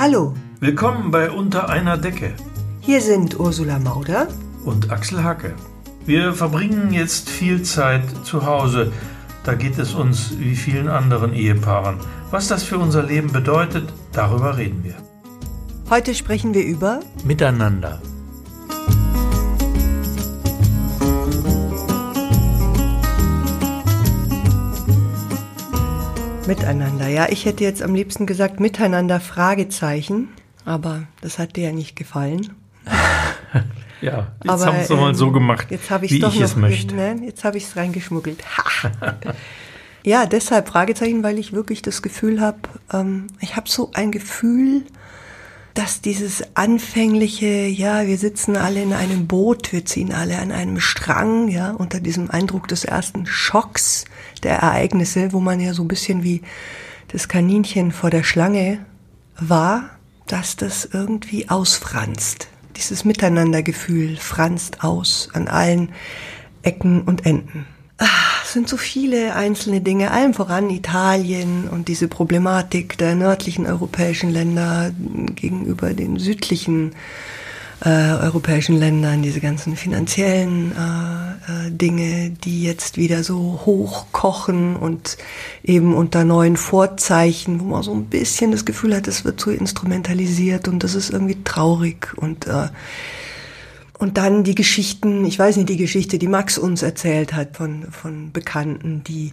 Hallo, Willkommen bei Unter einer Decke hier sind Ursula Mauder. und Axel Hacke. Wir verbringen jetzt viel Zeit zu Hause. Da geht es uns wie vielen anderen Ehepaaren. Was das für unser Leben bedeutet, darüber reden wir. Heute sprechen wir über Miteinander. Miteinander. Ja, ich hätte jetzt am liebsten gesagt Miteinander Fragezeichen, aber das hat dir ja nicht gefallen. Ja, jetzt aber, haben wir es doch mal ähm, so gemacht, jetzt hab ich's wie doch ich noch, es möchte. Ne, jetzt habe ich es reingeschmuggelt. Ja, deshalb Fragezeichen, weil ich wirklich das Gefühl habe, ähm, ich habe so ein Gefühl, dass dieses anfängliche, ja, wir sitzen alle in einem Boot, wir ziehen alle an einem Strang, ja, unter diesem Eindruck des ersten Schocks der Ereignisse, wo man ja so ein bisschen wie das Kaninchen vor der Schlange war, dass das irgendwie ausfranst. Dieses Miteinandergefühl franst aus an allen Ecken und Enden. Ah, es sind so viele einzelne Dinge, allem voran Italien und diese Problematik der nördlichen europäischen Länder gegenüber den südlichen äh, europäischen Ländern, diese ganzen finanziellen äh, äh, Dinge, die jetzt wieder so hochkochen und eben unter neuen Vorzeichen, wo man so ein bisschen das Gefühl hat, es wird so instrumentalisiert und das ist irgendwie traurig und äh, und dann die Geschichten, ich weiß nicht, die Geschichte, die Max uns erzählt hat von, von Bekannten, die,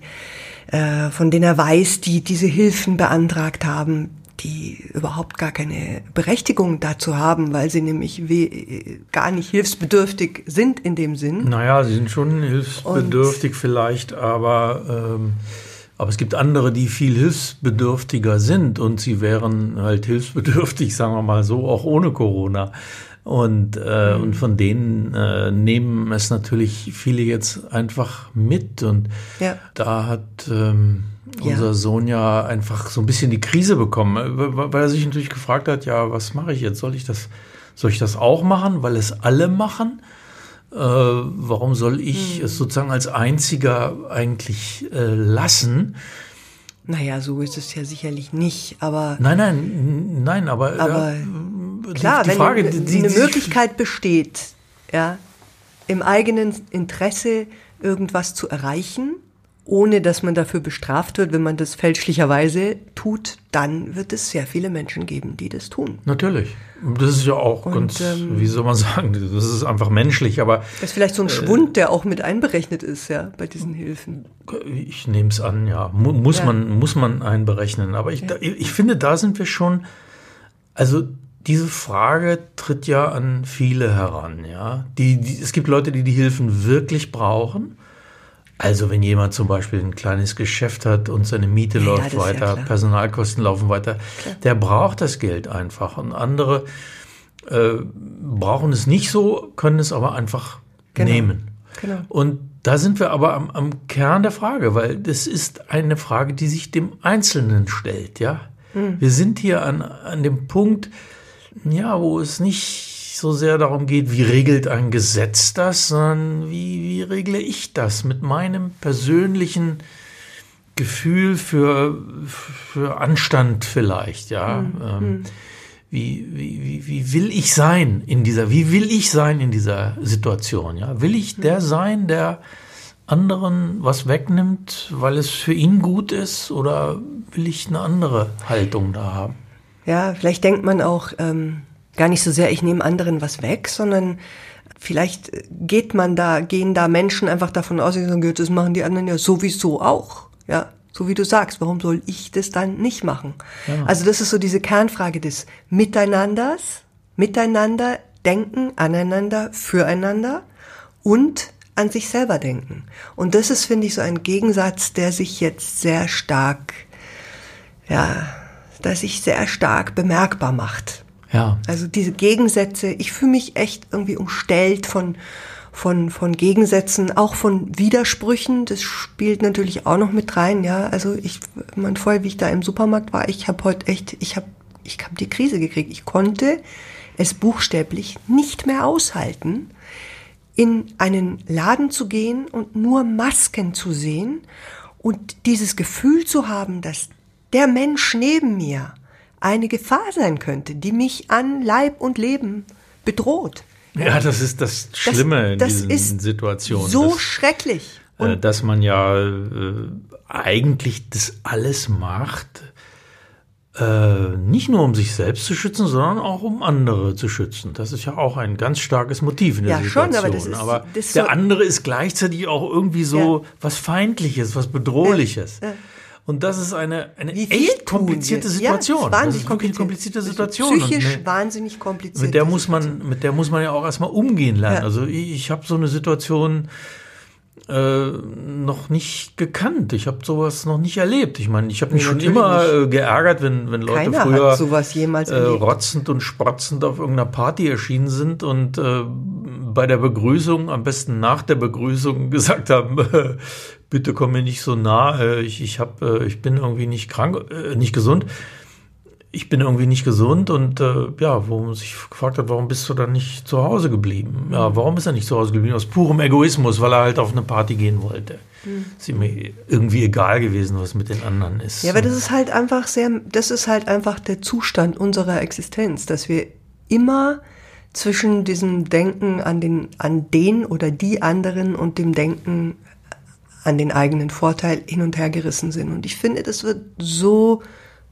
äh, von denen er weiß, die diese Hilfen beantragt haben, die überhaupt gar keine Berechtigung dazu haben, weil sie nämlich we gar nicht hilfsbedürftig sind in dem Sinn. Naja, sie sind schon hilfsbedürftig vielleicht, aber, ähm, aber es gibt andere, die viel hilfsbedürftiger sind und sie wären halt hilfsbedürftig, sagen wir mal so, auch ohne Corona. Und, äh, Mhm. und von denen äh, nehmen es natürlich viele jetzt einfach mit. Und Ja. da hat ähm, Ja. unser Sohn ja einfach so ein bisschen die Krise bekommen, weil weil er sich natürlich gefragt hat, ja, was mache ich jetzt? Soll ich das, soll ich das auch machen, weil es alle machen? Äh, warum soll ich Mhm. es sozusagen als einziger eigentlich äh, lassen? Naja, so ist es ja sicherlich nicht, aber, Nein, nein, nein, aber, aber äh, klar, die, die wenn Frage, eine die, die, Möglichkeit besteht, ja, im eigenen Interesse irgendwas zu erreichen, ohne dass man dafür bestraft wird, wenn man das fälschlicherweise tut, dann wird es sehr viele Menschen geben, die das tun. Natürlich. Das ist ja auch Und, ganz, ähm, wie soll man sagen, das ist einfach menschlich, aber Das ist vielleicht so ein Schwund, der auch mit einberechnet ist, ja, bei diesen Hilfen. Ich nehme es an, ja. Mu muss, Ja. Man, muss man einberechnen. Aber ich, da, ich finde, da sind wir schon. Also, diese Frage tritt ja an viele heran, ja. Die, die, es gibt Leute, die die Hilfen wirklich brauchen. Also, wenn jemand zum Beispiel ein kleines Geschäft hat und seine Miete Ja, ja, läuft ja weiter, klar. Personalkosten laufen weiter, der braucht das Geld einfach. Und andere äh, brauchen es nicht so, können es aber einfach Genau. nehmen. Genau. Und da sind wir aber am, am Kern der Frage, weil das ist eine Frage, die sich dem Einzelnen stellt, ja. Wir sind hier an, an dem Punkt, ja, wo es nicht so sehr darum geht, wie regelt ein Gesetz das, sondern wie, wie regle ich das mit meinem persönlichen Gefühl für, für Anstand vielleicht, ja. Ähm, wie, wie, wie, wie will ich sein in dieser, wie will ich sein in dieser Situation? Ja? Will ich der sein, der anderen was wegnimmt, weil es für ihn gut ist, oder will ich eine andere Haltung da haben? Ja, vielleicht denkt man auch ähm, gar nicht so sehr, ich nehme anderen was weg, sondern vielleicht geht man da, gehen da Menschen einfach davon aus, ja, das machen die anderen ja sowieso auch. Ja, so wie du sagst, warum soll ich das dann nicht machen? Also das ist so diese Kernfrage des Miteinanders, Miteinander denken, aneinander, füreinander und an sich selber denken. Und das ist, finde ich, so ein Gegensatz, der sich jetzt sehr stark, ja, der sich sehr stark bemerkbar macht. Ja, Also diese Gegensätze, ich fühle mich echt irgendwie umstellt von, von, von Gegensätzen, auch von Widersprüchen. Das spielt natürlich auch noch mit rein, ja. Also ich, man vorher, wie ich da im Supermarkt war, ich habe heute echt, ich habe, ich habe die Krise gekriegt. Ich konnte es buchstäblich nicht mehr aushalten, in einen Laden zu gehen und nur Masken zu sehen und dieses Gefühl zu haben, dass der Mensch neben mir eine Gefahr sein könnte, die mich an Leib und Leben bedroht. Ja, das ist das Schlimme das, das in diesen Situationen. So dass, schrecklich. Äh, dass man ja äh, eigentlich das alles macht, äh, nicht nur um sich selbst zu schützen, sondern auch um andere zu schützen. Das ist ja auch ein ganz starkes Motiv in der ja, Situation. Schon, aber das ist, aber das der so andere ist gleichzeitig auch irgendwie so Ja. was Feindliches, was Bedrohliches. Ja, ja. Und das ist eine, eine echt komplizierte? Situation. Ja, wahnsinnig kompliziert. komplizierte Situation. Psychisch eine- wahnsinnig kompliziert. mit der muss man, mit der muss man ja auch erstmal umgehen lernen. Ja. Also ich, ich habe so eine Situation äh, noch nicht gekannt. Ich habe sowas noch nicht erlebt. Ich meine, ich habe mich Nee, schon immer nicht. äh, geärgert, wenn, wenn Leute Keiner früher sowas jemals äh, rotzend und sprotzend auf irgendeiner Party erschienen sind und äh, bei der Begrüßung, am besten nach der Begrüßung, gesagt haben, äh, bitte komm mir nicht so nah, äh, ich, ich, hab, äh, ich bin irgendwie nicht krank, nicht gesund. Ich bin irgendwie nicht gesund und äh, ja, wo man sich gefragt hat, warum bist du dann nicht zu Hause geblieben? Ja, warum ist er nicht zu Hause geblieben? Aus purem Egoismus, weil er halt auf eine Party gehen wollte. Ist ihm irgendwie egal gewesen, was mit den anderen ist. Ja, aber das ist halt einfach sehr, das ist halt einfach der Zustand unserer Existenz, dass wir immer zwischen diesem Denken an den, an den oder die anderen und dem Denken an den eigenen Vorteil hin und her gerissen sind. Und ich finde, das wird so,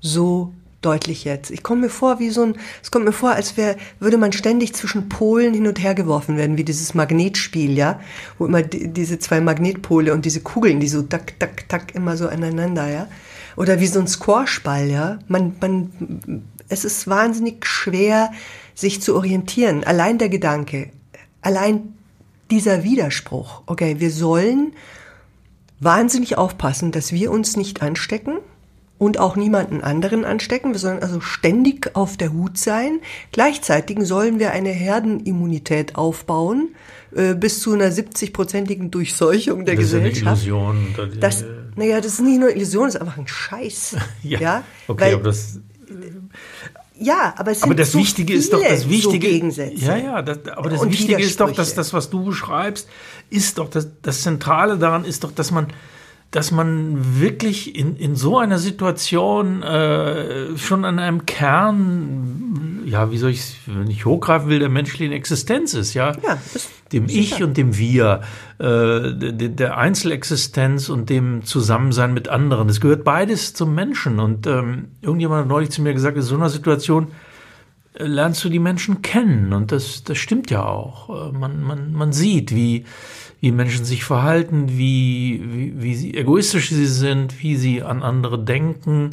so deutlich jetzt. Ich komme mir vor wie so ein, es kommt mir vor, als wäre, würde man ständig zwischen Polen hin und her geworfen werden, wie dieses Magnetspiel, ja, wo immer die, diese zwei Magnetpole und diese Kugeln, die so tak, tak, tak immer so aneinander, ja. Oder wie so ein Squashball, ja. Man, man, es ist wahnsinnig schwer, sich zu orientieren. Allein der Gedanke, allein dieser Widerspruch, okay, wir sollen wahnsinnig aufpassen, dass wir uns nicht anstecken und auch niemanden anderen anstecken. Wir sollen also ständig auf der Hut sein. Gleichzeitig sollen wir eine Herdenimmunität aufbauen, äh, bis zu einer 70-prozentigen Durchseuchung der das ist ja eine Gesellschaft. Illusion. Da- Das, naja, das ist nicht nur Illusion, das ist einfach ein Scheiß. ja, okay, Weil, aber das, ja, aber es sind aber das so Wichtige ist doch, das Wichtige, so Gegensätze. ja, ja, das, aber das Wichtige ist doch, dass das, was du beschreibst, ist doch, das, das Zentrale daran ist doch, dass man, dass man wirklich in, in so einer Situation äh, schon an einem Kern, ja, wie soll ich, wenn ich hochgreifen will, der menschlichen Existenz ist, ja, Ja, dem Ich und dem Wir, äh, der, Einzelexistenz und dem Zusammensein mit anderen. Das gehört beides zum Menschen. Und ähm, irgendjemand hat neulich zu mir gesagt, in so einer Situation lernst du die Menschen kennen. Und das, das stimmt ja auch. Äh, Man, man, man sieht, wie, wie Menschen sich verhalten, wie, wie, wie sie egoistisch sie sind, wie sie an andere denken,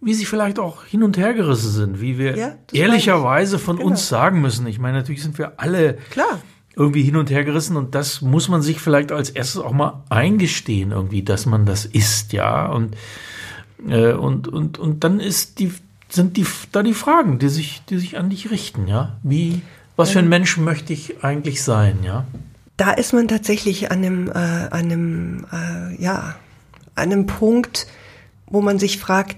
wie sie vielleicht auch hin und her gerissen sind, wie wir Ja, ehrlicherweise von Genau. uns sagen müssen. Ich meine, natürlich sind wir alle Klar. irgendwie hin und her gerissen und das muss man sich vielleicht als erstes auch mal eingestehen irgendwie, dass man das ist, ja und äh, und und und dann ist die sind die da die Fragen, die sich die sich an dich richten, ja? Wie was für ein Mensch möchte ich eigentlich sein, ja? Da ist man tatsächlich an einem, äh, an einem, äh, ja, an einem Punkt, wo man sich fragt,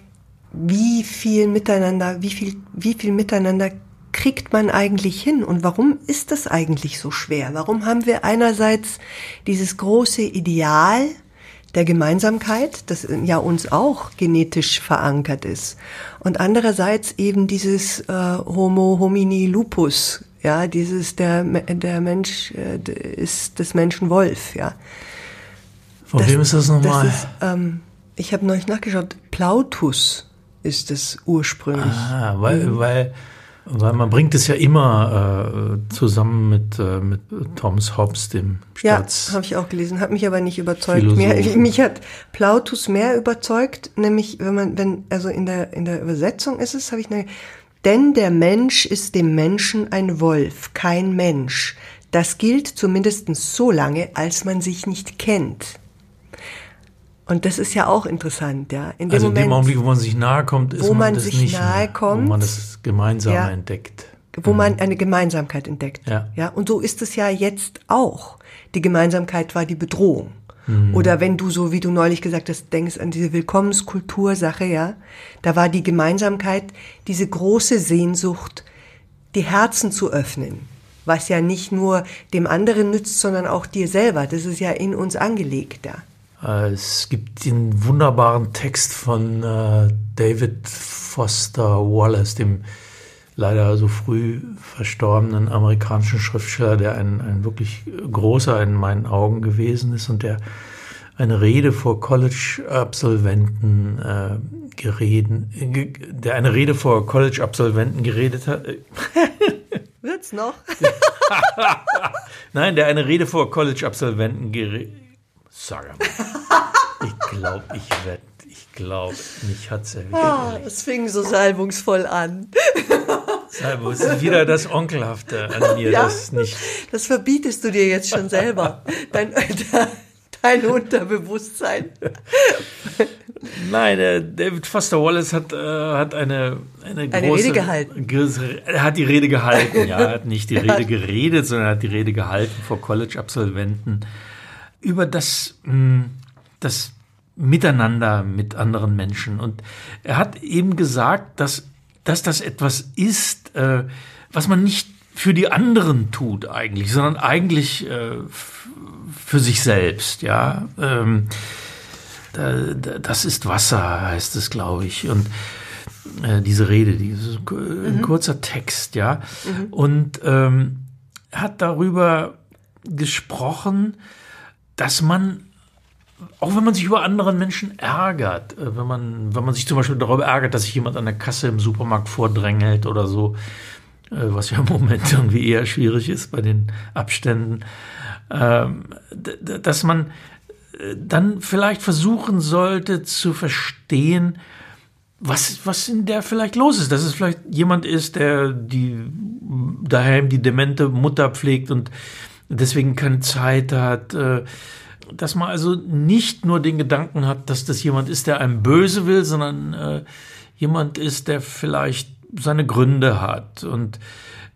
wie viel miteinander, wie viel, wie viel miteinander kriegt man eigentlich hin und warum ist das eigentlich so schwer? Warum haben wir einerseits dieses große Ideal der Gemeinsamkeit, das ja uns auch genetisch verankert ist und andererseits eben dieses äh, Homo homini lupus, ja, dieses der der Mensch äh, ist des Menschen Wolf, ja. von wem ist das nochmal Das ist, ähm, ich habe neulich nachgeschaut. Plautus ist es ursprünglich. ah, weil Mhm. weil weil man bringt es ja immer äh, zusammen mit äh, mit Thomas Hobbes dem Ja, Staats habe ich auch gelesen, hat mich aber nicht überzeugt. Mir, mich hat Plautus mehr überzeugt, nämlich wenn man, wenn, also in der, in der Übersetzung ist es, habe ich eine, denn der Mensch ist dem Menschen ein Wolf, kein Mensch. Das gilt zumindest so lange, als man sich nicht kennt. Und das ist ja auch interessant, ja. In dem also in Moment, dem Augenblick, wo man sich nahe kommt, ist wo man, man das sich nicht nahe mehr, kommt, wo man das Gemeinsame ja. entdeckt. wo man eine Gemeinsamkeit entdeckt. Ja. ja. Und so ist es ja jetzt auch. Die Gemeinsamkeit war die Bedrohung. Mhm. Oder wenn du so, wie du neulich gesagt hast, denkst an diese Willkommenskultursache, ja, da war die Gemeinsamkeit diese große Sehnsucht, die Herzen zu öffnen, was ja nicht nur dem anderen nützt, sondern auch dir selber. Das ist ja in uns angelegt, ja. Äh, es gibt den wunderbaren Text von äh, David Foster Wallace, dem leider so früh verstorbenen amerikanischen Schriftsteller, der ein, ein wirklich großer in meinen Augen gewesen ist und der eine Rede vor College-Absolventen äh, gereden, ge, der eine Rede vor College-Absolventen geredet hat. Wird's noch? Nein, der eine Rede vor College-Absolventen geredet. Sag mal. Ich glaube, ich werde ich glaube, mich hat es wieder. Ah, es fing so salbungsvoll an. Salbung, es ist wieder das Onkelhafte an mir, ja, das nicht. Das verbietest du dir jetzt schon selber. Dein, dein Unterbewusstsein. Nein, äh, David Foster Wallace hat, äh, hat eine, eine, eine große, Rede gehalten. Er hat die Rede gehalten, ja. Er hat nicht die Rede geredet, sondern er hat die Rede gehalten vor College-Absolventen über das, hm, das Miteinander mit anderen Menschen. Und er hat eben gesagt, dass, dass das etwas ist, äh, was man nicht für die anderen tut eigentlich, sondern eigentlich äh, für sich selbst, ja. Ähm, das ist Wasser, heißt es, glaube ich. Und äh, diese Rede, dieses ein mhm. kurzer Text, ja. Mhm. Und ähm, hat darüber gesprochen, dass man auch wenn man sich über anderen Menschen ärgert, äh, wenn man, wenn man sich zum Beispiel darüber ärgert, dass sich jemand an der Kasse im Supermarkt vordrängelt oder so, äh, was ja im Moment irgendwie eher schwierig ist bei den Abständen, ähm, dass man äh, dann vielleicht versuchen sollte zu verstehen, was, was in der vielleicht los ist. Dass es vielleicht jemand ist, der die daheim die demente Mutter pflegt und deswegen keine Zeit hat. Dass man also nicht nur den Gedanken hat, dass das jemand ist, der einem böse will, sondern äh, jemand ist, der vielleicht seine Gründe hat und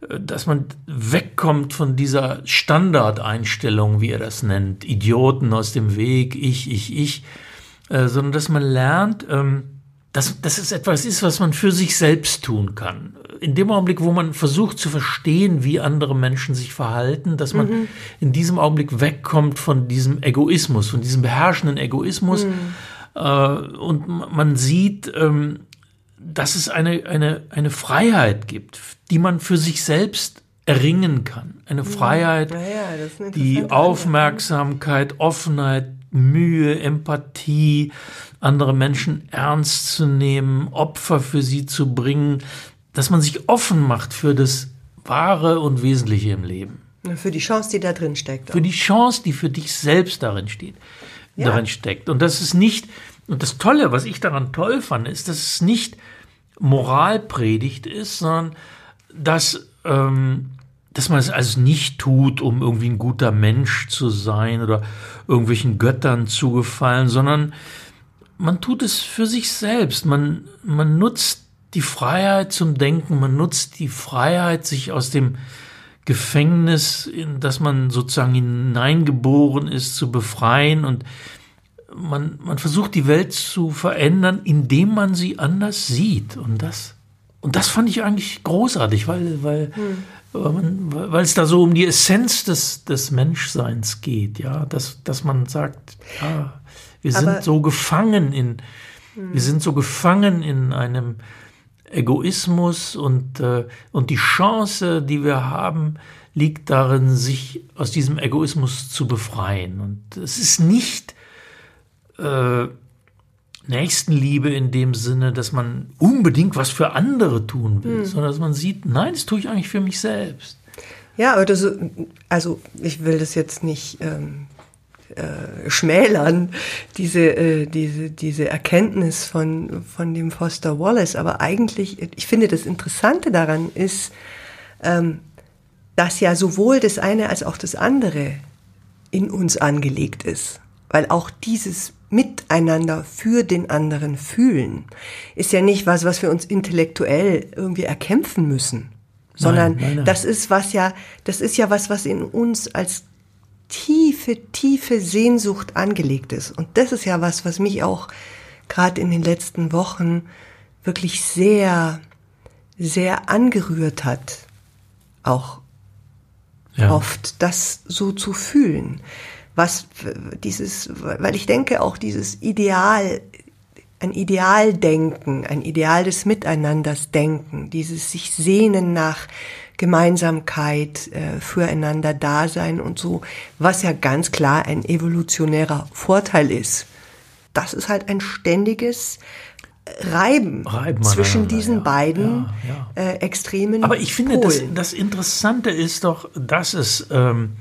dass man wegkommt von dieser Standardeinstellung, wie er das nennt, Idioten aus dem Weg, ich, ich, ich, äh, sondern dass man lernt, ähm, dass, dass es etwas ist, was man für sich selbst tun kann. In dem Augenblick, wo man versucht zu verstehen, wie andere Menschen sich verhalten, dass man mhm. in diesem Augenblick wegkommt von diesem Egoismus, von diesem beherrschenden Egoismus. Mhm. Äh, und man sieht, ähm, dass es eine, eine, eine Freiheit gibt, die man für sich selbst erringen kann. Eine mhm. Freiheit, ja, die Aufmerksamkeit, Offenheit, Mühe, Empathie, andere Menschen ernst zu nehmen, Opfer für sie zu bringen, dass man sich offen macht für das Wahre und Wesentliche im Leben. Für die Chance, die da drin steckt. Auch. Für die Chance, die für dich selbst darin steht, ja. darin steckt. Und das ist nicht, und das Tolle, was ich daran toll fand, ist, dass es nicht Moralpredigt ist, sondern dass, ähm, dass man es also nicht tut, um irgendwie ein guter Mensch zu sein oder irgendwelchen Göttern zu gefallen, sondern man tut es für sich selbst. Man, man nutzt die Freiheit zum Denken, man nutzt die Freiheit, sich aus dem Gefängnis, in das man sozusagen hineingeboren ist, zu befreien und man, man versucht die Welt zu verändern, indem man sie anders sieht. Und das, und das fand ich eigentlich großartig, weil, weil, hm. weil, man, weil es da so um die Essenz des, des Menschseins geht, ja, dass, dass man sagt, ja, wir sind Aber, so gefangen in, hm. wir sind so gefangen in einem Egoismus und, äh, und die Chance, die wir haben, liegt darin, sich aus diesem Egoismus zu befreien. Und es ist nicht äh, Nächstenliebe in dem Sinne, dass man unbedingt was für andere tun will, hm. sondern dass man sieht, nein, das tue ich eigentlich für mich selbst. Ja, aber das, also ich will das jetzt nicht ähm, äh, schmälern, diese, äh, diese, diese Erkenntnis von, von dem Foster Wallace, aber eigentlich, ich finde, das Interessante daran ist, ähm, dass ja sowohl das eine als auch das andere in uns angelegt ist. Weil auch dieses miteinander für den anderen fühlen, ist ja nicht was, was wir uns intellektuell irgendwie erkämpfen müssen, sondern nein, nein, nein. das ist was ja, das ist ja was, was in uns als tiefe, tiefe Sehnsucht angelegt ist. Und das ist ja was, was mich auch gerade in den letzten Wochen wirklich sehr, sehr angerührt hat, auch ja. oft das so zu fühlen. was dieses, weil ich denke auch dieses Ideal, ein Idealdenken, ein Ideal des Miteinanders denken, dieses sich sehnen nach Gemeinsamkeit, äh, füreinander Dasein und so, was ja ganz klar ein evolutionärer Vorteil ist. Das ist halt ein ständiges Reiben, Reiben zwischen diesen ja, beiden ja, ja. Äh, extremen Aber ich finde, das, das Interessante ist doch, dass es ähm,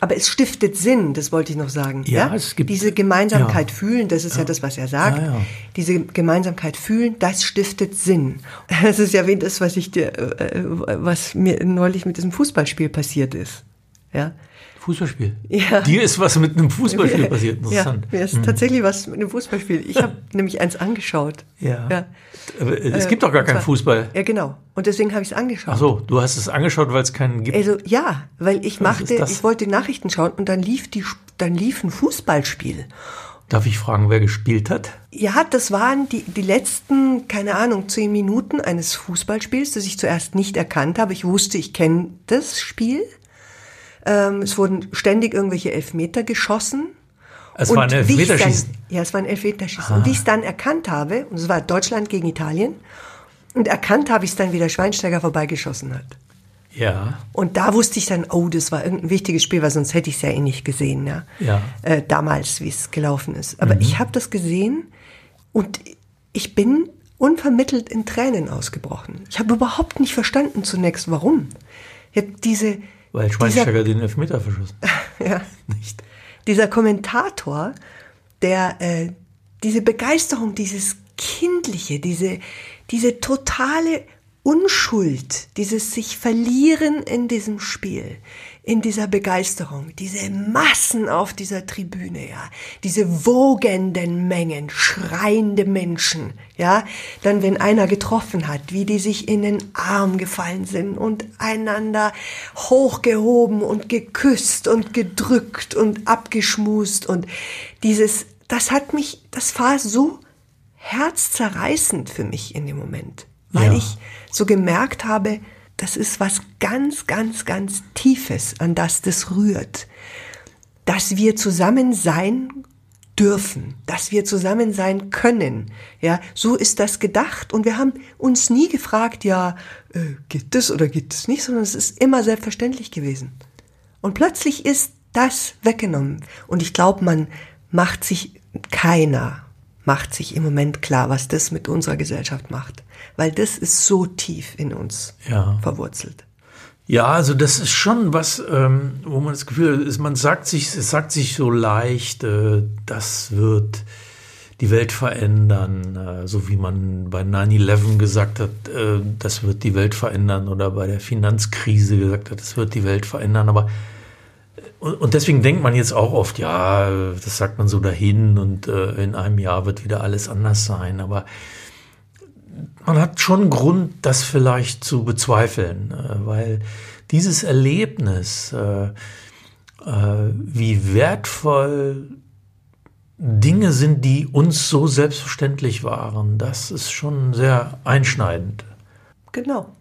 Aber es stiftet Sinn, das wollte ich noch sagen. Ja, es gibt- Diese Gemeinsamkeit ja. fühlen, das ist ja. das, was er sagt. Ja, ja. Diese Gemeinsamkeit fühlen, das stiftet Sinn. Das ist ja wie das, was ich dir, äh, was mir neulich mit diesem Fußballspiel passiert ist. Ja. Fußballspiel. Ja. Dir ist was mit einem Fußballspiel passiert. Ja, Interessant. Mhm. mir ist tatsächlich was mit einem Fußballspiel. Ich habe nämlich eins angeschaut. Ja. ja. Aber es Äh, gibt doch gar keinen Fußball. Ja, genau. Und deswegen habe ich es angeschaut. Ach so, du hast es angeschaut, weil es keinen gibt. Also ja, weil ich machte, ist das? ich wollte Nachrichten schauen und dann lief die, dann lief ein Fußballspiel. Darf ich fragen, wer gespielt hat? Ja, das waren die, die letzten, keine Ahnung, zehn Minuten eines Fußballspiels, das ich zuerst nicht erkannt habe. Ich wusste, ich kenne das Spiel. Ähm, es wurden ständig irgendwelche Elfmeter geschossen. Es war ein Elfmeterschießen. Dann, ja, es war ein Elfmeterschießen. Und wie ich es dann erkannt habe, und es war Deutschland gegen Italien, und erkannt habe ich es dann, wie der Schweinsteiger vorbeigeschossen hat. Ja. Und da wusste ich dann, oh, das war irgendein wichtiges Spiel, weil sonst hätte ich es ja eh nicht gesehen, ja. Ja. Äh, damals, wie es gelaufen ist. Aber ich habe das gesehen und ich bin unvermittelt in Tränen ausgebrochen. Ich habe überhaupt nicht verstanden zunächst, warum. Ich hab diese, Weil Schweinsteiger den Elfmeter verschossen. ja, Nicht. dieser Kommentator, der äh, diese Begeisterung, dieses Kindliche, diese, diese totale Unschuld, dieses sich verlieren in diesem Spiel, in dieser Begeisterung, diese Massen auf dieser Tribüne, ja, diese wogenden Mengen, schreiende Menschen, ja, dann wenn einer getroffen hat, wie die sich in den Arm gefallen sind und einander hochgehoben und geküsst und gedrückt und abgeschmust und dieses, das hat mich, das war so herzzerreißend für mich in dem Moment, weil Ja. ich so gemerkt habe, das ist was ganz, ganz, ganz Tiefes, an das das rührt. Dass wir zusammen sein dürfen, dass wir zusammen sein können. Ja, so ist das gedacht und wir haben uns nie gefragt, ja, äh, geht das oder geht das nicht, sondern es ist immer selbstverständlich gewesen. Und plötzlich ist das weggenommen. Und ich glaube, man macht sich, keiner macht sich im Moment klar, was das mit unserer Gesellschaft macht. Weil das ist so tief in uns Ja. verwurzelt. Ja, also das ist schon was, ähm, wo man das Gefühl hat, man sagt sich, es sagt sich so leicht, äh, das wird die Welt verändern, äh, so wie man bei 9-11 gesagt hat, äh, das wird die Welt verändern oder bei der Finanzkrise gesagt hat, das wird die Welt verändern, aber und, und deswegen denkt man jetzt auch oft, ja, das sagt man so dahin und äh, in einem Jahr wird wieder alles anders sein, aber man hat schon Grund, das vielleicht zu bezweifeln, äh, weil dieses Erlebnis, äh, äh, wie wertvoll Dinge sind, die uns so selbstverständlich waren, das ist schon sehr einschneidend. Genau.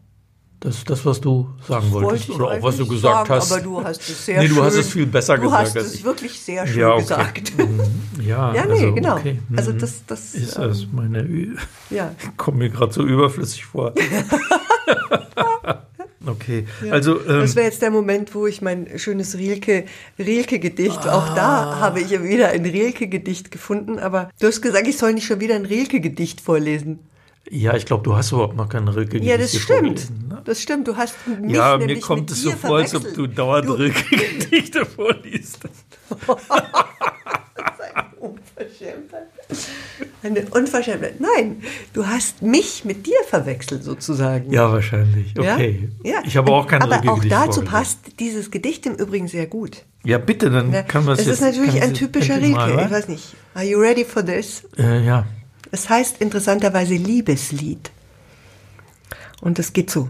Das ist das, was du sagen wolltest. Wollte Oder auch was du gesagt sagen, hast. Aber du hast es sehr Nee, schön. du hast es viel besser du gesagt hast als es ich. wirklich sehr schön ja, okay. gesagt. Mhm. Ja, Ja, nee, also, genau. Okay. Also Mhm. das, das, ist ähm, das meine Ü ja. kommt mir gerade so überflüssig vor. okay, also ähm, Das wäre jetzt der Moment, wo ich mein schönes Rilke, Rilke-Gedicht, auch Ah. da habe ich ja wieder ein Rilke-Gedicht gefunden, aber du hast gesagt, ich soll nicht schon wieder ein Rilke-Gedicht vorlesen. Ja, ich glaube, du hast überhaupt noch keine Rilke Ja, das stimmt. ne? Das stimmt. Du hast mich Ja, mir kommt es so vor, als ob du dauernd Du- Rilke Gedichte vorliest. Unverschämtheit. Eine Unverschämtheit. Nein, du hast mich mit dir verwechselt sozusagen. Ja, wahrscheinlich. Okay. Ja? Ich habe auch kein Aber Rilke auch Gedicht dazu vorgelesen. passt dieses Gedicht im Übrigen sehr gut. Ja, bitte, dann Ja, kann man es es jetzt. ist natürlich ein typischer Rilke. mal, ich weiß nicht. Are you ready for this? Äh, ja. Es heißt interessanterweise Liebeslied. Und es geht so.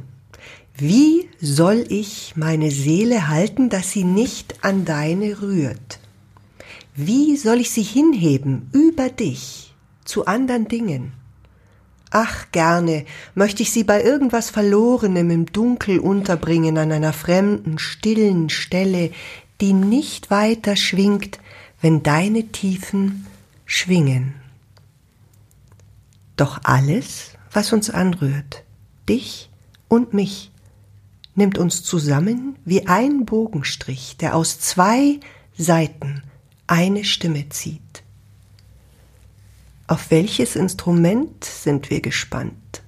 Wie soll ich meine Seele halten, dass sie nicht an deine rührt? Wie soll ich sie hinheben über dich zu anderen Dingen? Ach, gerne möchte ich sie bei irgendwas Verlorenem im Dunkel unterbringen an einer fremden, stillen Stelle, die nicht weiter schwingt, wenn deine Tiefen schwingen. Doch alles, was uns anrührt, dich und mich, nimmt uns zusammen wie ein Bogenstrich, der aus zwei Seiten eine Stimme zieht. Auf welches Instrument sind wir gespannt?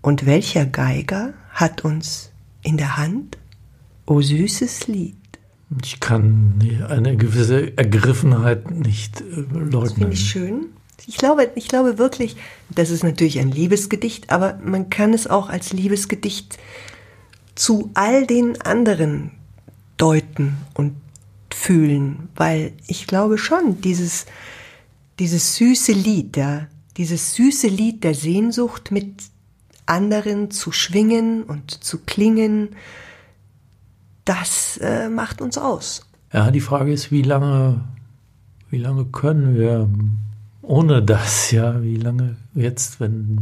Und welcher Geiger hat uns in der Hand? O süßes Lied. Ich kann eine gewisse Ergriffenheit nicht äh, leugnen. Das finde ich schön. Ich glaube, ich glaube wirklich, das ist natürlich ein Liebesgedicht, aber man kann es auch als Liebesgedicht zu all den anderen deuten und fühlen, weil ich glaube schon, dieses, dieses süße Lied, ja, dieses süße Lied der Sehnsucht mit anderen zu schwingen und zu klingen, das äh, macht uns aus. Ja, die Frage ist, wie lange, wie lange können wir ohne das, ja, wie lange jetzt, wenn,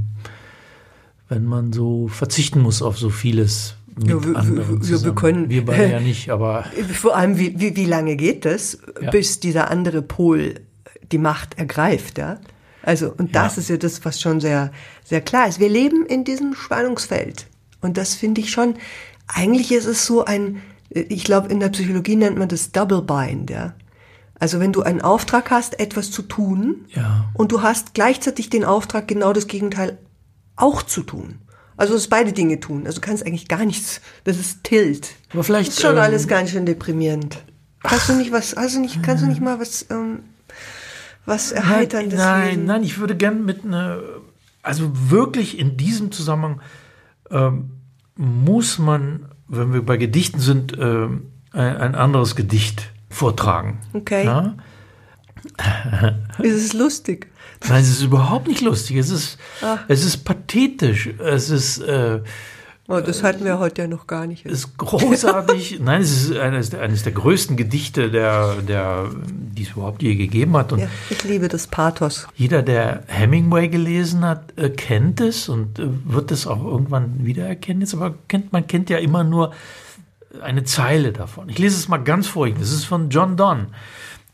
wenn man so verzichten muss auf so vieles mit ja, wir, anderen wir, wir, können, wir beide ja nicht, aber vor allem wie, wie, wie lange geht das, ja. bis dieser andere Pol die Macht ergreift, ja? Also und das ja. ist ja das, was schon sehr sehr klar ist. Wir leben in diesem Spannungsfeld und das finde ich schon. Eigentlich ist es so ein ich glaube, in der Psychologie nennt man das Double Bind, ja. Also wenn du einen Auftrag hast, etwas zu tun, ja. und du hast gleichzeitig den Auftrag, genau das Gegenteil auch zu tun. Also es beide Dinge tun. Also du kannst eigentlich gar nichts. Das ist Tilt. Aber vielleicht das ist schon ähm, alles ganz schön deprimierend. Kannst du nicht was? Also nicht? Kannst du nicht mal was? Ähm, was erheiterndes? Nein, nein, nein. Ich würde gern mit einer. Also wirklich in diesem Zusammenhang ähm, muss man wenn wir bei Gedichten sind, äh, ein, anderes Gedicht vortragen. Okay. Ja? ist es lustig? Nein, es ist überhaupt nicht lustig. Es ist, es ist pathetisch. Es ist. Äh, Oh, das hatten wir heute ja noch gar nicht. Es ist großartig. Nein, es ist eines, eines der größten Gedichte, der, der, die es überhaupt je gegeben hat. Und ja, ich liebe das Pathos. Jeder, der Hemingway gelesen hat, äh, kennt es und äh, wird es auch irgendwann wiedererkennen. Jetzt aber kennt, man kennt ja immer nur eine Zeile davon. Ich lese es mal ganz vor. Das ist von John Donne.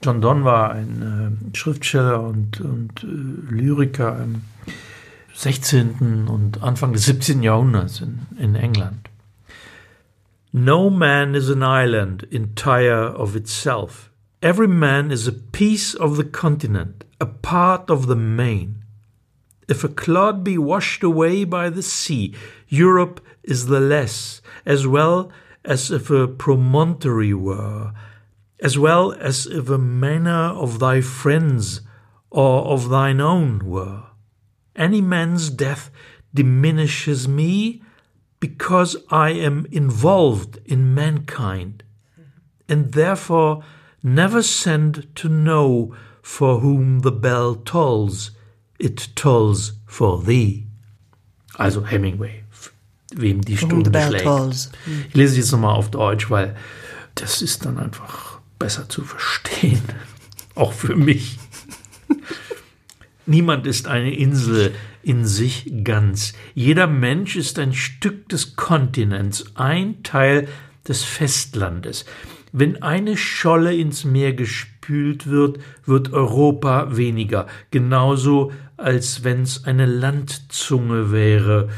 John Donne war ein äh, Schriftsteller und, und äh, Lyriker im 16. und Anfang des 17. Jahrhunderts in, in England. No man is an island entire of itself. Every man is a piece of the continent, a part of the main. If a clod be washed away by the sea, Europe is the less, as well as if a promontory were, as well as if a manor of thy friends or of thine own were. Any man's death diminishes me because I am involved in mankind, and therefore never send to know for whom the bell tolls, it tolls for thee. Also Hemingway, wem die Stunde schlägt. Tolls. Ich lese jetzt nochmal auf Deutsch, weil das ist dann einfach besser zu verstehen. Auch für mich. Niemand ist eine Insel in sich ganz. Jeder Mensch ist ein Stück des Kontinents, ein Teil des Festlandes. Wenn eine Scholle ins Meer gespült wird, wird Europa weniger, genauso als wenn's eine Landzunge wäre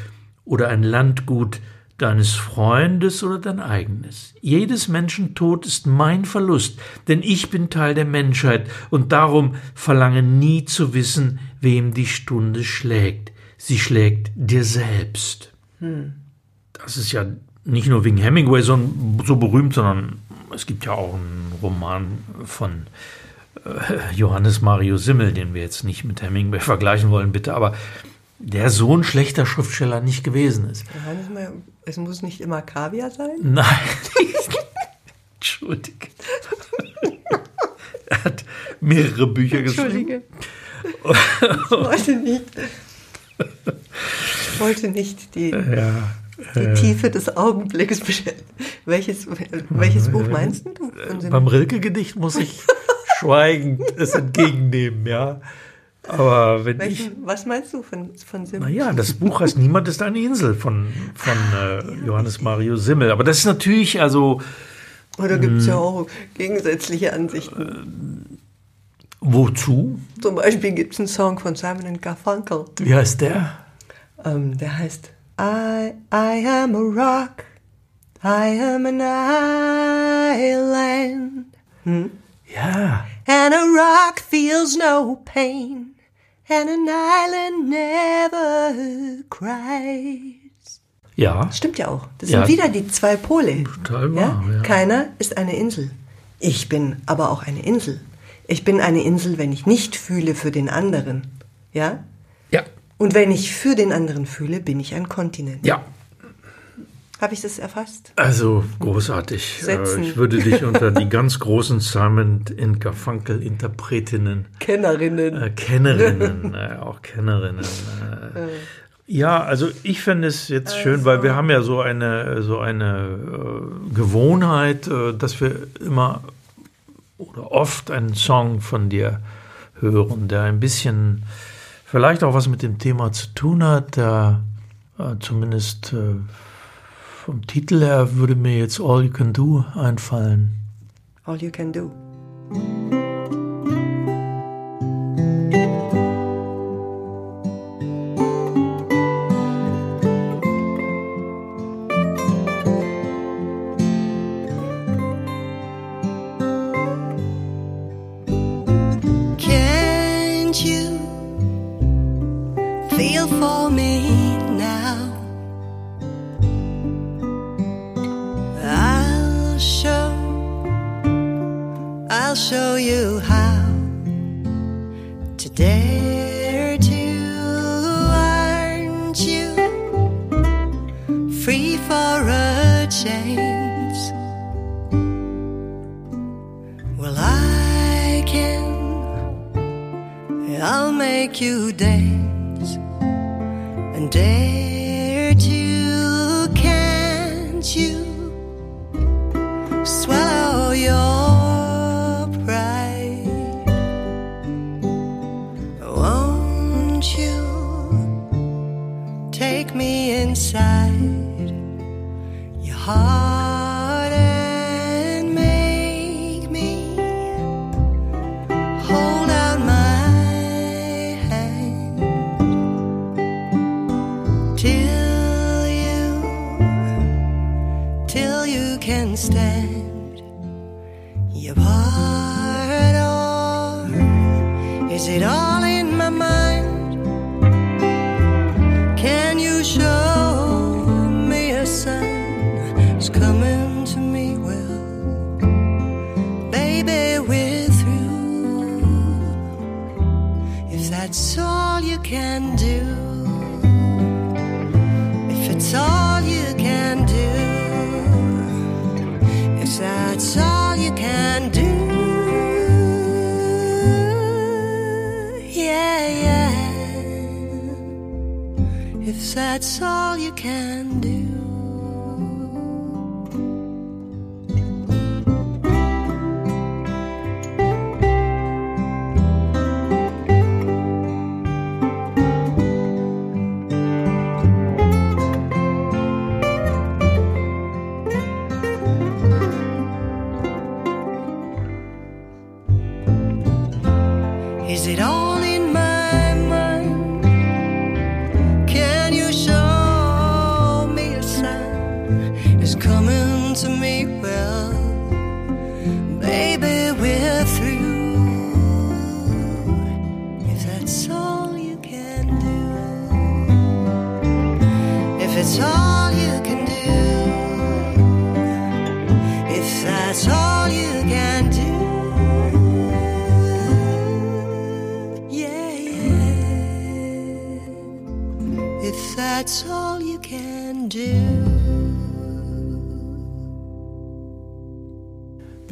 oder ein Landgut, deines Freundes oder dein eigenes. Jedes Menschen Tod ist mein Verlust, denn ich bin Teil der Menschheit und darum verlange nie zu wissen, wem die Stunde schlägt. Sie schlägt dir selbst. Hm. Das ist ja nicht nur wegen Hemingway so, so, berühmt, sondern es gibt ja auch einen Roman von äh, Johannes Mario Simmel, den wir jetzt nicht mit Hemingway vergleichen wollen, bitte, aber der so ein schlechter Schriftsteller nicht gewesen ist. Es muss nicht immer Kaviar sein? Nein. Entschuldige. er hat mehrere Bücher geschrieben. Ich wollte nicht. Ich wollte nicht die, ja, die äh, Tiefe des Augenblicks beschäftigen. Welches, welches Buch meinst du? Beim Rilke-Gedicht muss ich schweigend es entgegennehmen, ja. Aber wenn Welchen, ich. Was meinst du von, von Simmel? Naja, das Buch heißt Niemand ist eine Insel von, von äh, Johannes Mario Simmel. Aber das ist natürlich, also, Oder gibt es ja auch gegensätzliche Ansichten? Wozu? Zum Beispiel gibt es einen Song von Simon Garfunkel. Wie heißt der? Ähm, der heißt I, I am a rock, I am an island. Hm? Ja. And a rock feels no pain, and an island never cries. Ja. Stimmt ja auch. Das Ja. sind wieder die zwei Pole. Total wahr, ja. Keiner ist eine Insel. Ich bin aber auch eine Insel. Ich bin eine Insel, wenn ich nicht fühle für den anderen. Ja? Ja. Und wenn ich für den anderen fühle, bin ich ein Kontinent. Ja. Habe ich das erfasst? Also großartig. Setzen. Äh, Ich würde dich unter die ganz großen Simon in Garfunkel Interpretinnen, Kennerinnen. äh, Kennerinnen, äh, auch Kennerinnen. Äh. Ja, also ich finde es jetzt schön, weil wir haben ja so eine so eine äh, Gewohnheit, äh, dass wir immer oder oft einen Song von dir hören, der ein bisschen vielleicht auch was mit dem Thema zu tun hat, der äh, zumindest äh, vom Titel her würde mir jetzt All You Can Do einfallen. All you can do. Make you dance and dare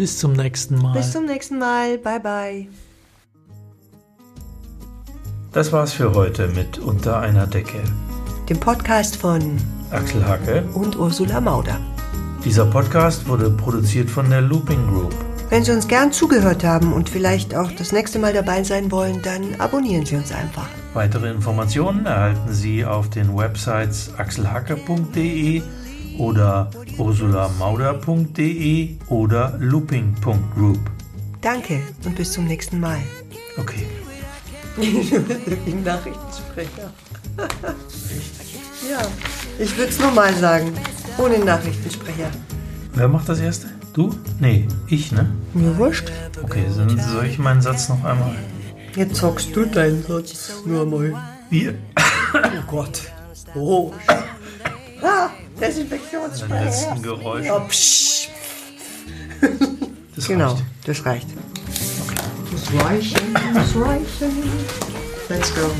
Bis zum nächsten Mal. Bis zum nächsten Mal. Bye, bye. Das war's für heute mit Unter einer Decke. Dem Podcast von Axel Hacke. und Ursula Mauder. Dieser Podcast wurde produziert von der Looping Group. Wenn Sie uns gern zugehört haben und vielleicht auch das nächste Mal dabei sein wollen, dann abonnieren Sie uns einfach. Weitere Informationen erhalten Sie auf den Websites axelhacke.de oder ursulamauder.de oder looping.group. Danke und bis zum nächsten Mal. Okay. Wie Nachrichtensprecher. ja, ich würde es nur mal sagen. Ohne Nachrichtensprecher. Wer macht das erste? Du? Nee, ich, ne? Mir wurscht. Okay, dann soll ich meinen Satz noch einmal. Jetzt sagst du deinen Satz nur mal. Wir. Oh Gott. Oh. Ah, Den Desinfektionssprecher. letzten Geräusch. Ja, psch. Das Genau, reicht. das reicht. Das reichen, das reichen. Let's go.